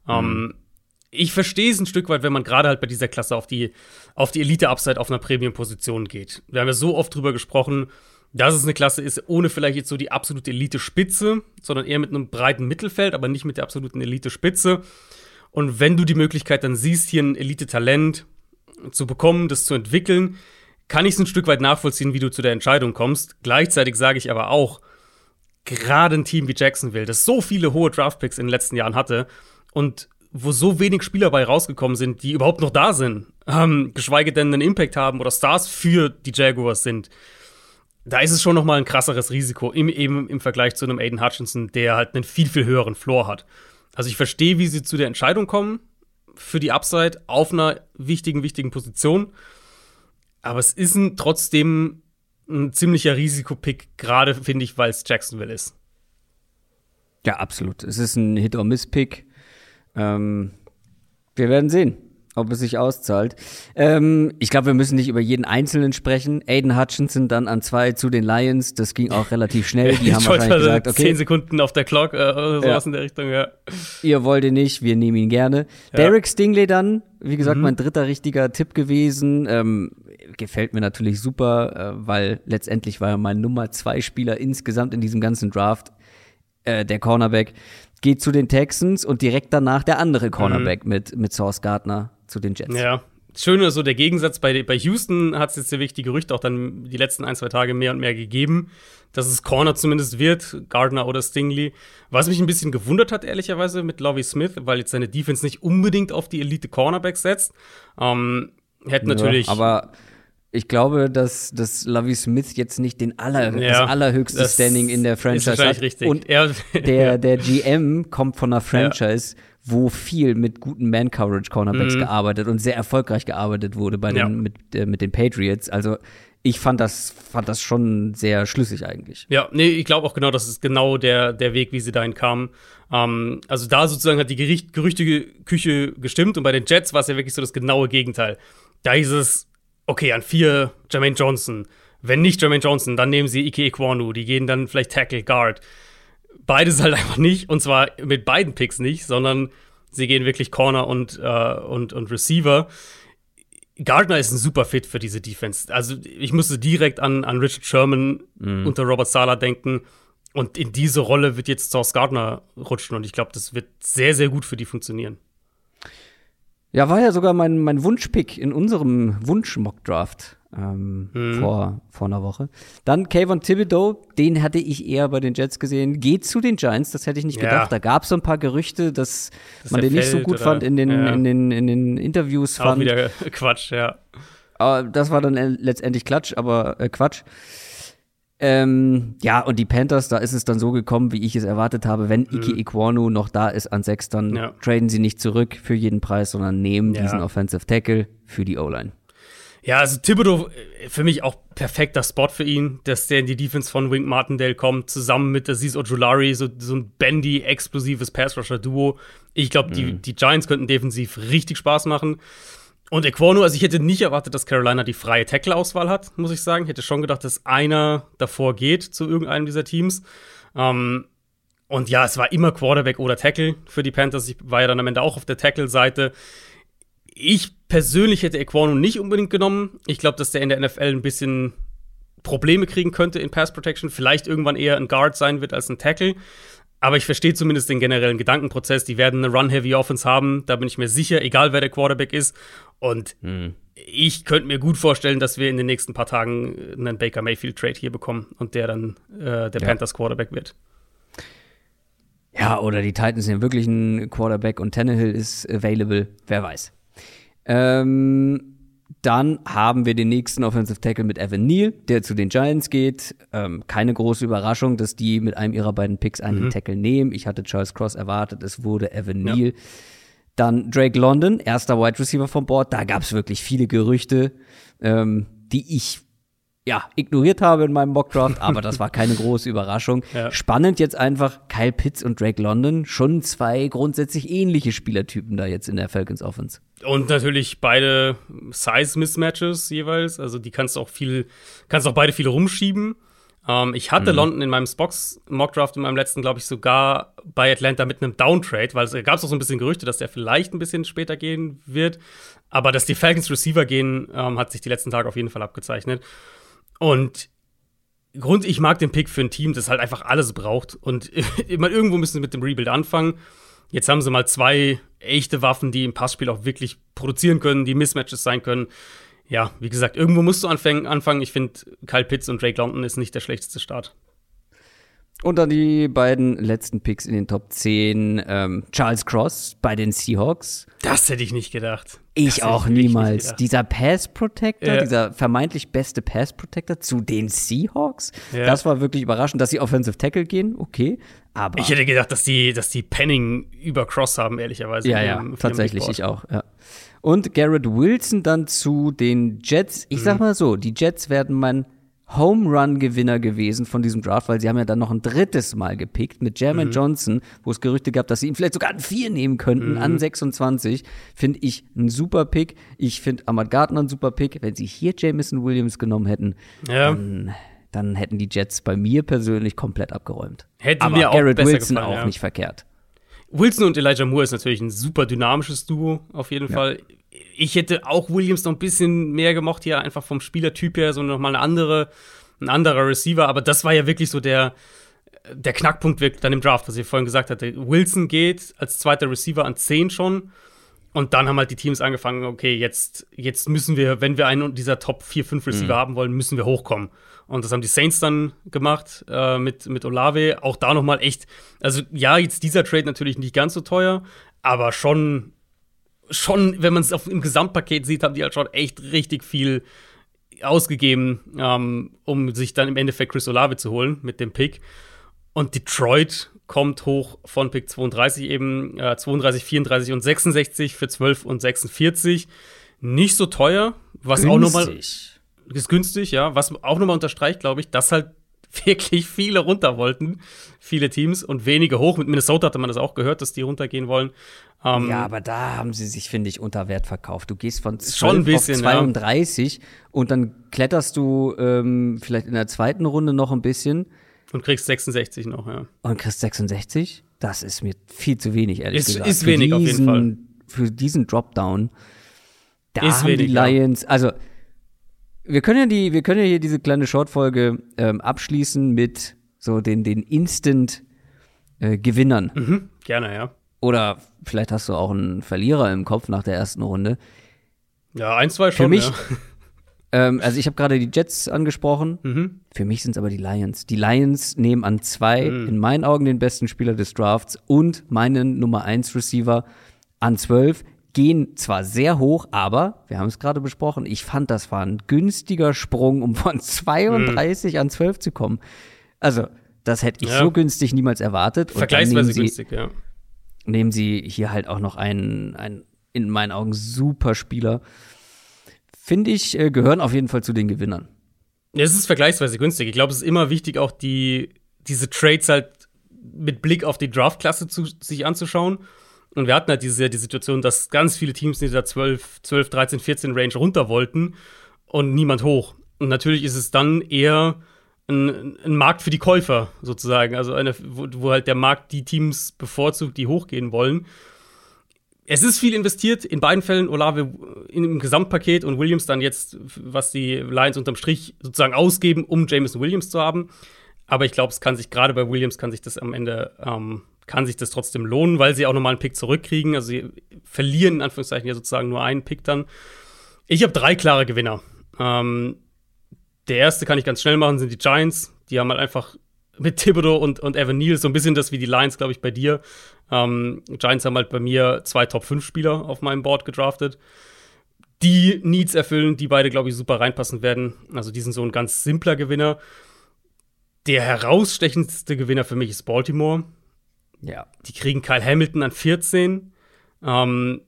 C: Mhm. Um, ähm, ich verstehe es ein Stück weit, wenn man gerade halt bei dieser Klasse auf die, auf die Elite-Upside auf einer Premium-Position geht. Wir haben ja so oft drüber gesprochen, dass es eine Klasse ist, ohne vielleicht jetzt so die absolute Elite-Spitze, sondern eher mit einem breiten Mittelfeld, aber nicht mit der absoluten Elite-Spitze. Und wenn du die Möglichkeit dann siehst, hier ein Elite-Talent zu bekommen, das zu entwickeln, kann ich es ein Stück weit nachvollziehen, wie du zu der Entscheidung kommst. Gleichzeitig sage ich aber auch, gerade ein Team wie Jacksonville, das so viele hohe Draftpicks in den letzten Jahren hatte und wo so wenig Spieler bei rausgekommen sind, die überhaupt noch da sind, ähm, geschweige denn einen Impact haben oder Stars für die Jaguars sind, da ist es schon noch mal ein krasseres Risiko, im, eben im Vergleich zu einem Aiden Hutchinson, der halt einen viel, viel höheren Floor hat. Also ich verstehe, wie sie zu der Entscheidung kommen für die Upside auf einer wichtigen, wichtigen Position. Aber es ist ein, trotzdem ein ziemlicher Risikopick, gerade finde ich, weil es Jacksonville ist.
B: Ja, absolut. Es ist ein Hit-or-Miss-Pick. Ähm, wir werden sehen, ob es sich auszahlt. Ähm, ich glaube, wir müssen nicht über jeden Einzelnen sprechen. Aiden Hutchinson dann an zwei zu den Lions. Das ging auch relativ schnell. Die haben wahrscheinlich gesagt, okay.
C: Zehn Sekunden auf der Clock äh, oder sowas ja. in der Richtung, ja.
B: Ihr wollt ihn nicht, wir nehmen ihn gerne. Ja. Derek Stingley dann, wie gesagt, mhm. mein dritter richtiger Tipp gewesen. Ähm, gefällt mir natürlich super, äh, weil letztendlich war er mein Nummer zwei Spieler insgesamt in diesem ganzen Draft. Äh, der Cornerback geht zu den Texans und direkt danach der andere Cornerback mhm. mit, mit Source Gardner zu den Jets.
C: Ja. Schön so der Gegensatz bei, bei Houston hat es jetzt wirklich die Gerüchte auch dann die letzten ein, zwei Tage mehr und mehr gegeben, dass es Corner zumindest wird, Gardner oder Stingley. Was mich ein bisschen gewundert hat, ehrlicherweise, mit Lovie Smith, weil jetzt seine Defense nicht unbedingt auf die Elite Cornerbacks setzt. Ähm, hätte natürlich.
B: Ja, aber ich glaube, dass, dass Lovie Smith jetzt nicht den aller, ja, das allerhöchste das
C: Standing
B: in der Franchise hat.
C: Richtig.
B: Und der, der GM kommt von einer Franchise, ja. Wo viel mit guten Man-Coverage-Cornerbacks mhm. gearbeitet und sehr erfolgreich gearbeitet wurde bei den, ja. mit, äh, mit den Patriots. Also ich fand das, fand das schon sehr schlüssig eigentlich.
C: Ja, nee, ich glaube auch genau, das ist genau der, der Weg, wie sie dahin kamen. Ähm, also da sozusagen hat die Gericht, Gerüchteküche gestimmt und bei den Jets war es ja wirklich so das genaue Gegenteil. Da hieß es, okay, an vier Jermaine Johnson. Wenn nicht Jermaine Johnson, dann nehmen sie Ike Equanu. Die gehen dann vielleicht Tackle, Guard. Beides halt einfach nicht. Und zwar mit beiden Picks nicht, sondern sie gehen wirklich Corner und, äh, und, und Receiver. Gardner ist ein super Fit für diese Defense. Also ich musste direkt an, an Richard Sherman mhm. unter Robert Sala denken. Und in diese Rolle wird jetzt Source Gardner rutschen. Und ich glaube, das wird sehr, sehr gut für die funktionieren.
B: Ja, war ja sogar mein, mein Wunschpick in unserem Wunsch-Mock-Draft. Ähm, mhm. vor, vor einer Woche. Dann Kayvon Thibodeau, den hatte ich eher bei den Jets gesehen. Geht zu den Giants, das hätte ich nicht ja. gedacht. Da gab es so ein paar Gerüchte, dass, dass man den nicht so gut oder? fand in den, ja. in, den, in den Interviews.
C: Auch fand. wieder [laughs] Quatsch, ja.
B: Aber das war dann letztendlich Klatsch, aber äh, Quatsch. Ähm, ja, und die Panthers, da ist es dann so gekommen, wie ich es erwartet habe. Wenn mhm. Iki Iquanu noch da ist an sechs, dann ja. traden sie nicht zurück für jeden Preis, sondern nehmen ja. diesen Offensive Tackle für die O-Line.
C: Ja, also Thibodeau, äh, für mich auch perfekter Spot für ihn, dass der in die Defense von Wink Martindale kommt, zusammen mit Aziz Ojulari, so, so ein bendy, explosives Pass-Rusher-Duo. Ich glaube, mhm. die, die Giants könnten defensiv richtig Spaß machen. Und Equano, also ich hätte nicht erwartet, dass Carolina die freie Tackle-Auswahl hat, muss ich sagen. Ich hätte schon gedacht, dass einer davor geht zu irgendeinem dieser Teams. Ähm, und ja, es war immer Quarterback oder Tackle für die Panthers. Ich war ja dann am Ende auch auf der Tackle-Seite. Ich persönlich hätte Equano nicht unbedingt genommen. Ich glaube, dass der in der NFL ein bisschen Probleme kriegen könnte in Pass Protection. Vielleicht irgendwann eher ein Guard sein wird als ein Tackle. Aber ich verstehe zumindest den generellen Gedankenprozess. Die werden eine Run-Heavy Offense haben, da bin ich mir sicher, egal wer der Quarterback ist. Und hm. ich könnte mir gut vorstellen, dass wir in den nächsten paar Tagen einen Baker Mayfield-Trade hier bekommen und der dann äh, der ja. Panthers Quarterback wird.
B: Ja, oder die Titans sind wirklich ein Quarterback und Tannehill ist available, wer weiß. Ähm, dann haben wir den nächsten Offensive Tackle mit Evan Neal, der zu den Giants geht. Ähm, keine große Überraschung, dass die mit einem ihrer beiden Picks einen mhm. Tackle nehmen. Ich hatte Charles Cross erwartet, es wurde Evan ja. Neal. Dann Drake London, erster Wide Receiver vom Board. Da gab es wirklich viele Gerüchte, ähm, die ich ja, ignoriert habe in meinem Mockdraft, [laughs] aber das war keine große Überraschung. Ja. Spannend jetzt einfach Kyle Pitts und Drake London, schon zwei grundsätzlich ähnliche Spielertypen da jetzt in der Falcons Offense.
C: Und natürlich beide Size-Mismatches jeweils, also die kannst du auch viel, kannst auch beide viel rumschieben. Ähm, ich hatte mhm. London in meinem Spox Mockdraft in meinem letzten, glaube ich, sogar bei Atlanta mit einem Downtrade, weil es gab auch so ein bisschen Gerüchte, dass der vielleicht ein bisschen später gehen wird. Aber dass die Falcons Receiver gehen, ähm, hat sich die letzten Tage auf jeden Fall abgezeichnet. Und Grund, ich mag den Pick für ein Team, das halt einfach alles braucht. Und [laughs] immer irgendwo müssen sie mit dem Rebuild anfangen. Jetzt haben sie mal zwei echte Waffen, die im Passspiel auch wirklich produzieren können, die Mismatches sein können. Ja, wie gesagt, irgendwo musst du anfangen. Ich finde, Kyle Pitts und Drake London ist nicht der schlechteste Start.
B: Und dann die beiden letzten Picks in den Top 10. Ähm, Charles Cross bei den Seahawks.
C: Das hätte ich nicht gedacht.
B: Ich das auch niemals. Dieser Pass Protector, ja. dieser vermeintlich beste Pass Protector zu den Seahawks. Ja. Das war wirklich überraschend, dass sie Offensive Tackle gehen. Okay. Aber
C: ich hätte gedacht, dass die, dass die Penning über Cross haben, ehrlicherweise.
B: Ja, ja, tatsächlich, ich auch, ja. Und Garrett Wilson dann zu den Jets. Ich mhm. sag mal so, die Jets werden mein Home Run Gewinner gewesen von diesem Draft, weil sie haben ja dann noch ein drittes Mal gepickt mit Jermaine mhm. Johnson, wo es Gerüchte gab, dass sie ihn vielleicht sogar an vier nehmen könnten, mhm. an 26. Finde ich ein super Pick. Ich finde Ahmad Gardner ein super Pick. Wenn sie hier Jameson Williams genommen hätten, ja. dann, dann, hätten die Jets bei mir persönlich komplett abgeräumt.
C: Hätte Aber mir auch Garrett
B: Wilson
C: gefallen,
B: auch ja. nicht verkehrt.
C: Wilson und Elijah Moore ist natürlich ein super dynamisches Duo, auf jeden ja. Fall ich hätte auch Williams noch ein bisschen mehr gemocht hier, einfach vom Spielertyp her, so nochmal eine andere, ein anderer Receiver. Aber das war ja wirklich so der, der Knackpunkt dann im Draft, was ich vorhin gesagt hatte. Wilson geht als zweiter Receiver an 10 schon. Und dann haben halt die Teams angefangen, okay, jetzt, jetzt müssen wir, wenn wir einen dieser Top 4, 5 Receiver mhm. haben wollen, müssen wir hochkommen. Und das haben die Saints dann gemacht äh, mit, mit Olave. Auch da nochmal echt, also ja, jetzt dieser Trade natürlich nicht ganz so teuer, aber schon schon, wenn man es im Gesamtpaket sieht, haben die halt schon echt richtig viel ausgegeben, ähm, um sich dann im Endeffekt Chris Olave zu holen mit dem Pick. Und Detroit kommt hoch von Pick 32 eben, äh, 32, 34 und 66 für 12 und 46. Nicht so teuer, was günstig. auch nochmal ist günstig, ja, was auch nochmal unterstreicht, glaube ich, dass halt [laughs] wirklich viele runter wollten, viele Teams und wenige hoch. Mit Minnesota hatte man das auch gehört, dass die runtergehen wollen.
B: Ähm, ja, aber da haben sie sich, finde ich, unter Wert verkauft. Du gehst von 12 schon ein bisschen, auf 32 ja. und dann kletterst du ähm, vielleicht in der zweiten Runde noch ein bisschen.
C: Und kriegst 66 noch, ja.
B: Und kriegst 66? Das ist mir viel zu wenig, ehrlich
C: ist,
B: gesagt.
C: Ist wenig diesen, auf jeden Fall.
B: Für diesen Dropdown, da ist haben wenig, die Lions, ja. also wir können ja die, wir können ja hier diese kleine Shortfolge ähm, abschließen mit so den, den Instant äh, Gewinnern.
C: Mhm, gerne, ja.
B: Oder vielleicht hast du auch einen Verlierer im Kopf nach der ersten Runde.
C: Ja, ein, zwei schon,
B: für mich,
C: ja. [laughs]
B: Ähm, also ich habe gerade die Jets angesprochen.
C: Mhm.
B: Für mich sind es aber die Lions. Die Lions nehmen an zwei,
C: Mhm.
B: in meinen Augen, den besten Spieler des Drafts und meinen Nummer 1 Receiver an 12. Gehen zwar sehr hoch, aber wir haben es gerade besprochen, ich fand, das war ein günstiger Sprung, um von 32 an 12 zu kommen. Also, das hätte ich
C: Ja.
B: so günstig niemals erwartet. Und
C: Vergleichsweise
B: sie,
C: günstig, ja.
B: nehmen sie hier halt auch noch einen, einen in meinen Augen super Spieler. Finde ich, äh, gehören auf jeden Fall zu den Gewinnern.
C: Es ist vergleichsweise günstig. Ich glaube, es ist immer wichtig, auch die, diese Trades halt mit Blick auf die Draftklasse zu, sich anzuschauen. Und wir hatten halt diese die Situation, dass ganz viele Teams in dieser 12, 12, 13, 14 Range runter wollten und niemand hoch. Und natürlich ist es dann eher ein, ein Markt für die Käufer sozusagen. Also eine, wo, wo halt der Markt die Teams bevorzugt, die hochgehen wollen. Es ist viel investiert, in beiden Fällen Olave im Gesamtpaket und Williams dann jetzt, was die Lions unterm Strich sozusagen ausgeben, um Jameson Williams zu haben. Aber ich glaube, es kann sich gerade bei Williams kann sich das am Ende ähm, kann sich das trotzdem lohnen, weil sie auch nochmal einen Pick zurückkriegen. Also sie verlieren in Anführungszeichen ja sozusagen nur einen Pick dann. Ich habe drei klare Gewinner. Ähm, der erste kann ich ganz schnell machen, sind die Giants. Die haben halt einfach mit Thibodeau und, und Evan Neal so ein bisschen das wie die Lions, glaube ich, bei dir. Ähm, Giants haben halt bei mir zwei Top-5-Spieler auf meinem Board gedraftet, die Needs erfüllen, die beide, glaube ich, super reinpassen werden. Also die sind so ein ganz simpler Gewinner. Der herausstechendste Gewinner für mich ist Baltimore.
B: Ja.
C: Die kriegen Kyle Hamilton an 14. Ähm,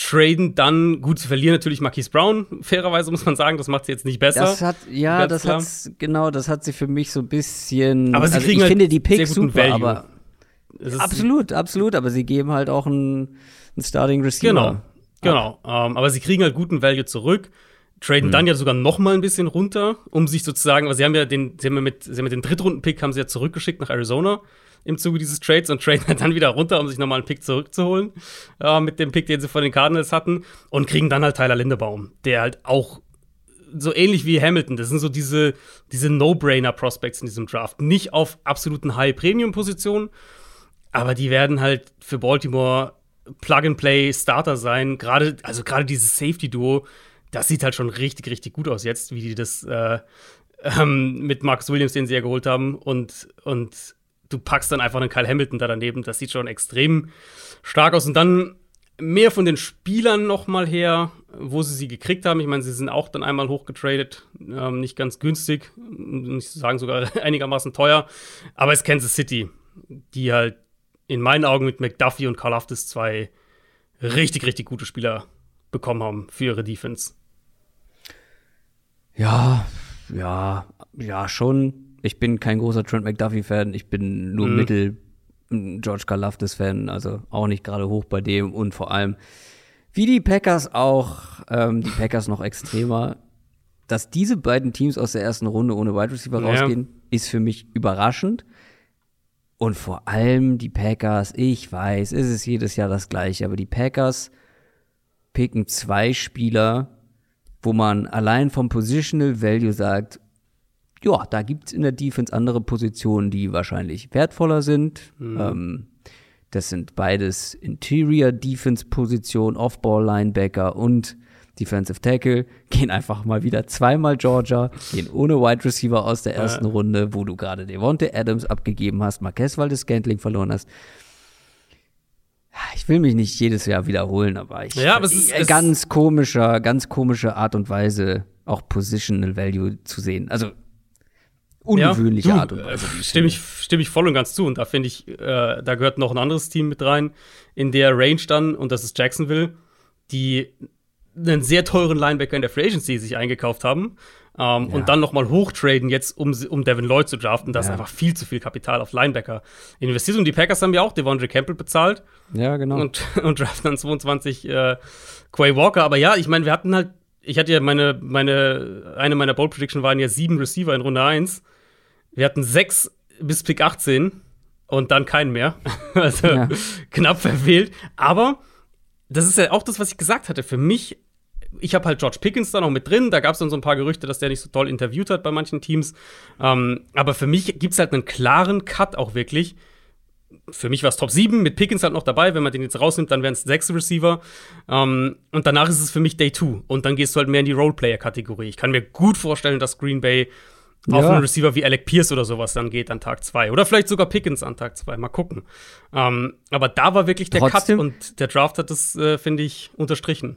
C: traden dann, gut, sie verlieren natürlich Marquise Brown, fairerweise muss man sagen, das macht sie jetzt nicht besser.
B: Das hat, ja, das
C: klar.
B: hat, genau, das hat sie für mich so ein bisschen.
C: Aber sie
B: also
C: kriegen
B: ich
C: halt
B: finde die Picks
C: guten
B: super,
C: Value.
B: aber absolut, absolut, aber sie geben halt auch einen, einen Starting Receiver.
C: Genau, genau. Ähm, aber sie kriegen halt guten Value zurück, traden dann ja sogar noch mal ein bisschen runter, um sich sozusagen, aber sie haben ja den, sie haben ja mit, sie haben ja den Drittrunden-Pick haben sie ja zurückgeschickt nach Arizona im Zuge dieses Trades und traden halt dann wieder runter, um sich nochmal einen Pick zurückzuholen äh, mit dem Pick, den sie von den Cardinals hatten und kriegen dann halt Tyler Lindebaum, der halt auch so ähnlich wie Hamilton, das sind so diese, diese No-Brainer-Prospects in diesem Draft. Nicht auf absoluten High-Premium-Positionen, aber die werden halt für Baltimore Plug-and-Play-Starter sein. Gerade, also gerade dieses Safety-Duo, das sieht halt schon richtig, richtig gut aus jetzt, wie die das äh, ähm, mit Marcus Williams, den sie ja geholt haben, und, und du packst dann einfach einen Kyle Hamilton da daneben. Das sieht schon extrem stark aus. Und dann mehr von den Spielern noch mal her, wo sie sie gekriegt haben. Ich meine, sie sind auch dann einmal hochgetradet, ähm, nicht ganz günstig, nicht zu sagen sogar [laughs] einigermaßen teuer. Aber es ist Kansas City, die halt in meinen Augen mit McDuffie und Karl Aftis zwei richtig, richtig gute Spieler bekommen haben für ihre Defense.
B: Ja, ja, ja, schon. Ich bin kein großer Trent McDuffie-Fan, ich bin nur
C: Mhm.
B: mittel George Karlaftis-Fan, also auch nicht gerade hoch bei dem und vor allem, wie die Packers auch, ähm, die Packers noch extremer, dass diese beiden Teams aus der ersten Runde ohne Wide Receiver
C: Ja.
B: rausgehen, ist für mich überraschend. Und vor allem die Packers, ich weiß, es ist jedes Jahr das gleiche, aber die Packers picken zwei Spieler, wo man allein vom Positional Value sagt, ja, da gibt's in der Defense andere Positionen, die wahrscheinlich wertvoller sind. Ähm, das sind beides Interior Defense Positionen, Off-Ball Linebacker und Defensive Tackle. [laughs] Gehen einfach mal wieder zweimal Georgia, gehen ohne Wide Receiver aus der ersten Runde, wo du gerade Devonte Adams abgegeben hast, Marquez Valdes Scantling verloren hast. Ich will mich nicht jedes Jahr wiederholen, aber ich
C: Ja, aber es ist- es-
B: ganz komischer, ganz komische Art und Weise auch Positional Value zu sehen. Also ungewöhnliche
C: Ja, du,
B: Art und Weise.
C: Äh, stimme ich, stimme ich voll und ganz zu. Und da finde ich, äh, da gehört noch ein anderes Team mit rein in der Range dann, und das ist Jacksonville, die einen sehr teuren Linebacker in der Free Agency sich eingekauft haben. Ähm,
B: Ja.
C: Und dann noch mal hochtraden jetzt, um, um Devin Lloyd zu draften. Das
B: Ja.
C: ist einfach viel zu viel Kapital auf Linebacker investiert. Und die Packers haben ja auch Devondre Campbell bezahlt
B: Ja, genau.
C: und, [laughs] und draften dann 22 äh, Quay Walker. Aber ja, ich meine, wir hatten halt, ich hatte ja meine, meine, eine meiner Bold Prediction waren ja sieben Receiver in Runde 1. Wir hatten sechs bis Pick 18 und dann keinen mehr. [laughs] also
B: Ja.
C: knapp verfehlt. Aber das ist ja auch das, was ich gesagt hatte. Für mich, ich habe halt George Pickens da noch mit drin. Da gab es dann so ein paar Gerüchte, dass der nicht so toll interviewt hat bei manchen Teams. Ähm, aber für mich gibt es halt einen klaren Cut auch wirklich. für mich war es Top 7, mit Pickens halt noch dabei. Wenn man den jetzt rausnimmt, dann wären es sechs Receiver. Ähm, und danach ist es für mich Day 2. Und dann gehst du halt mehr in die Roleplayer-Kategorie. Ich kann mir gut vorstellen, dass Green Bay ja. auf einen Receiver wie Alec Pierce oder sowas dann geht an Tag 2. Oder vielleicht sogar Pickens an Tag 2. Mal gucken. Ähm, aber da war wirklich der trotzdem, Cut und der Draft hat das, äh, finde ich, unterstrichen.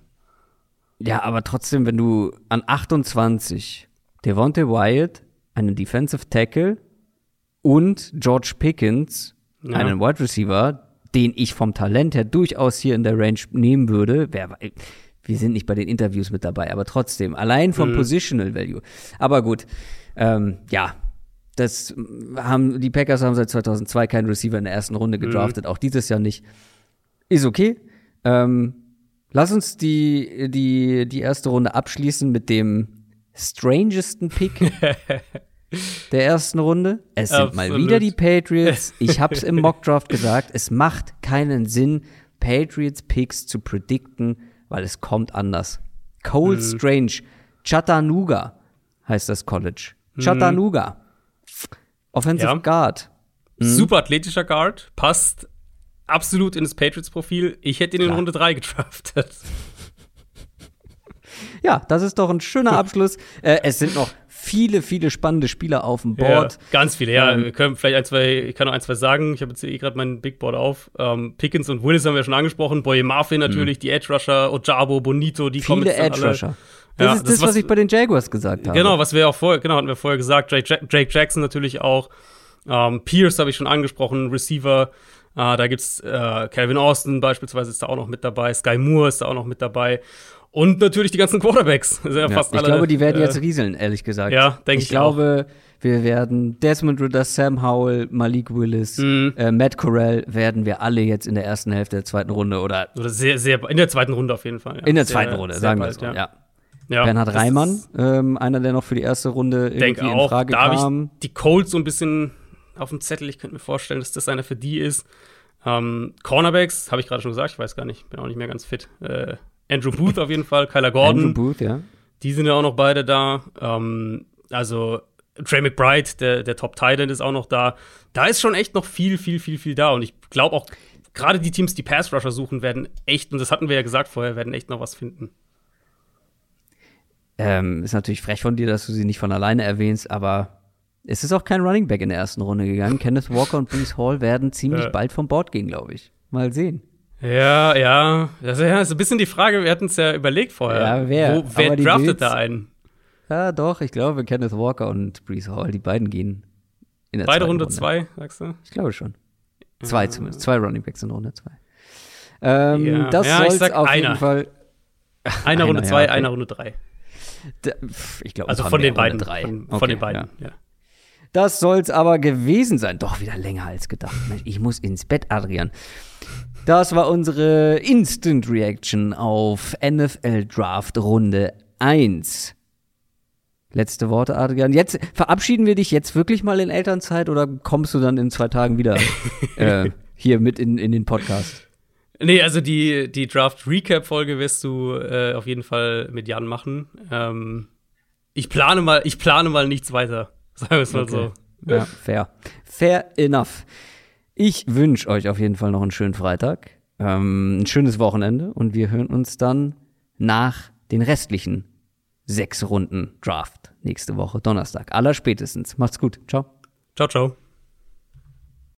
B: Ja, aber trotzdem, wenn du an 28 Devontae Wyatt, einen Defensive Tackle und George Pickens, ja. einen Wide Receiver, den ich vom Talent her durchaus hier in der Range nehmen würde, wer, wir sind nicht bei den Interviews mit dabei, aber trotzdem, allein vom mhm. Positional Value. Aber gut, ähm, ja, das haben, die Packers haben seit 2002 keinen Receiver in der ersten Runde mhm. gedraftet, mhm. auch dieses Jahr nicht. Ist okay. Ähm, lass uns die, die, die erste Runde abschließen mit dem strangesten Pick [laughs] der ersten Runde. Es sind Absolut. mal wieder die Patriots. Ich habe es im Mockdraft gesagt. Es macht keinen Sinn, Patriots Picks zu predikten, weil es kommt anders. Cole mhm. Strange, Chattanooga heißt das College. Mhm. Chattanooga. Offensive ja. Guard.
C: Mhm. Super athletischer Guard, passt absolut in das Patriots-Profil. Ich hätte ihn in Runde 3 gedraftet. [laughs]
B: Ja, das ist doch ein schöner Abschluss. äh, es sind noch viele, viele spannende Spieler auf dem Board.
C: Ja, ganz viele, ja. Ähm, wir können vielleicht ein, zwei, ich kann noch ein, zwei sagen. Ich habe jetzt eh gerade mein Big Board auf. Ähm, Pickens und Willis haben wir schon angesprochen. Boye Marfin natürlich, mhm. die Edge Rusher, Ojabo, Bonito, die
B: viele kommen jetzt Edge Rusher. Das ja, ist das, das was, was, ich bei den Jaguars gesagt habe.
C: Genau, was wir auch vorher, genau, hatten wir vorher gesagt. Drake, Drake Jackson natürlich auch. Ähm, Pierce habe ich schon angesprochen, Receiver. Äh, da gibt's äh, Calvin Austin beispielsweise ist da auch noch mit dabei. Sky Moore ist da auch noch mit dabei. Und natürlich die ganzen Quarterbacks.
B: Ja ja, ich alle, glaube, die werden äh, jetzt rieseln, ehrlich gesagt.
C: Ja, denke ich.
B: Ich glaube, auch. wir werden Desmond Ritter, Sam Howell, Malik Willis, mhm. äh, Matt Corral werden wir alle jetzt in der ersten Hälfte der zweiten Runde oder.
C: Oder sehr, sehr, in der zweiten Runde auf jeden Fall.
B: Ja. In der zweiten sehr, Runde, sagen wir es mal, ja. Ja, Bernhard Reimann, ähm, einer, der noch für die erste Runde irgendwie in auch, Frage da kam.
C: Ich die Colts so ein bisschen auf dem Zettel. Ich könnte mir vorstellen, dass das einer für die ist. Ähm, Cornerbacks, habe ich gerade schon gesagt, ich weiß gar nicht, bin auch nicht mehr ganz fit. Äh, Andrew Booth auf jeden Fall, Kyler Gordon. Andrew Booth, ja. Die sind ja auch noch beide da. Ähm, also Trey McBride, der, der Top Titan, ist auch noch da. Da ist schon echt noch viel, viel, viel, viel da. Und ich glaube auch, gerade die Teams, die Pass Rusher suchen, werden echt, und das hatten wir ja gesagt vorher, werden echt noch was finden.
B: Ähm, ist natürlich frech von dir, dass du sie nicht von alleine erwähnst, aber es ist auch kein Running Back in der ersten Runde gegangen. Kenneth Walker und Brees Hall werden ziemlich äh. bald vom Board gehen, glaube ich. Mal sehen.
C: Ja, ja. Das ist ja so ein bisschen die Frage, wir hatten es ja überlegt vorher. Ja, wer? Wo, wer draftet Bills, da einen?
B: Ja, doch, ich glaube, Kenneth Walker und Brees Hall, die beiden gehen
C: in der Beide Runde 2, sagst du?
B: Ich glaube schon. Zwei ja. zumindest. Zwei Running Backs in Runde 2. Ähm, ja. Das ja, soll auf einer. jeden Fall.
C: Einer Runde 2, ja, okay. einer Runde 3.
B: Ich glaube,
C: also von den beiden. Drei. Von, okay, von den beiden, ja.
B: Das soll's aber gewesen sein. Doch wieder länger als gedacht. Ich muss ins Bett, Adrian. Das war unsere Instant Reaction auf NFL Draft Runde 1. Letzte Worte, Adrian. Jetzt verabschieden wir dich jetzt wirklich mal in Elternzeit oder kommst du dann in zwei Tagen wieder [laughs] äh, hier mit in, in den Podcast?
C: Nee, also die, die Draft-Recap-Folge wirst du äh, auf jeden Fall mit Jan machen. Ähm, ich plane mal, ich plane mal nichts weiter. [laughs] Sagen wir es mal okay.
B: so. Ja, fair. Fair enough. Ich wünsche euch auf jeden Fall noch einen schönen Freitag, ähm, ein schönes Wochenende und wir hören uns dann nach den restlichen sechs Runden Draft nächste Woche, Donnerstag. Aller spätestens. Macht's gut. Ciao.
C: Ciao, ciao.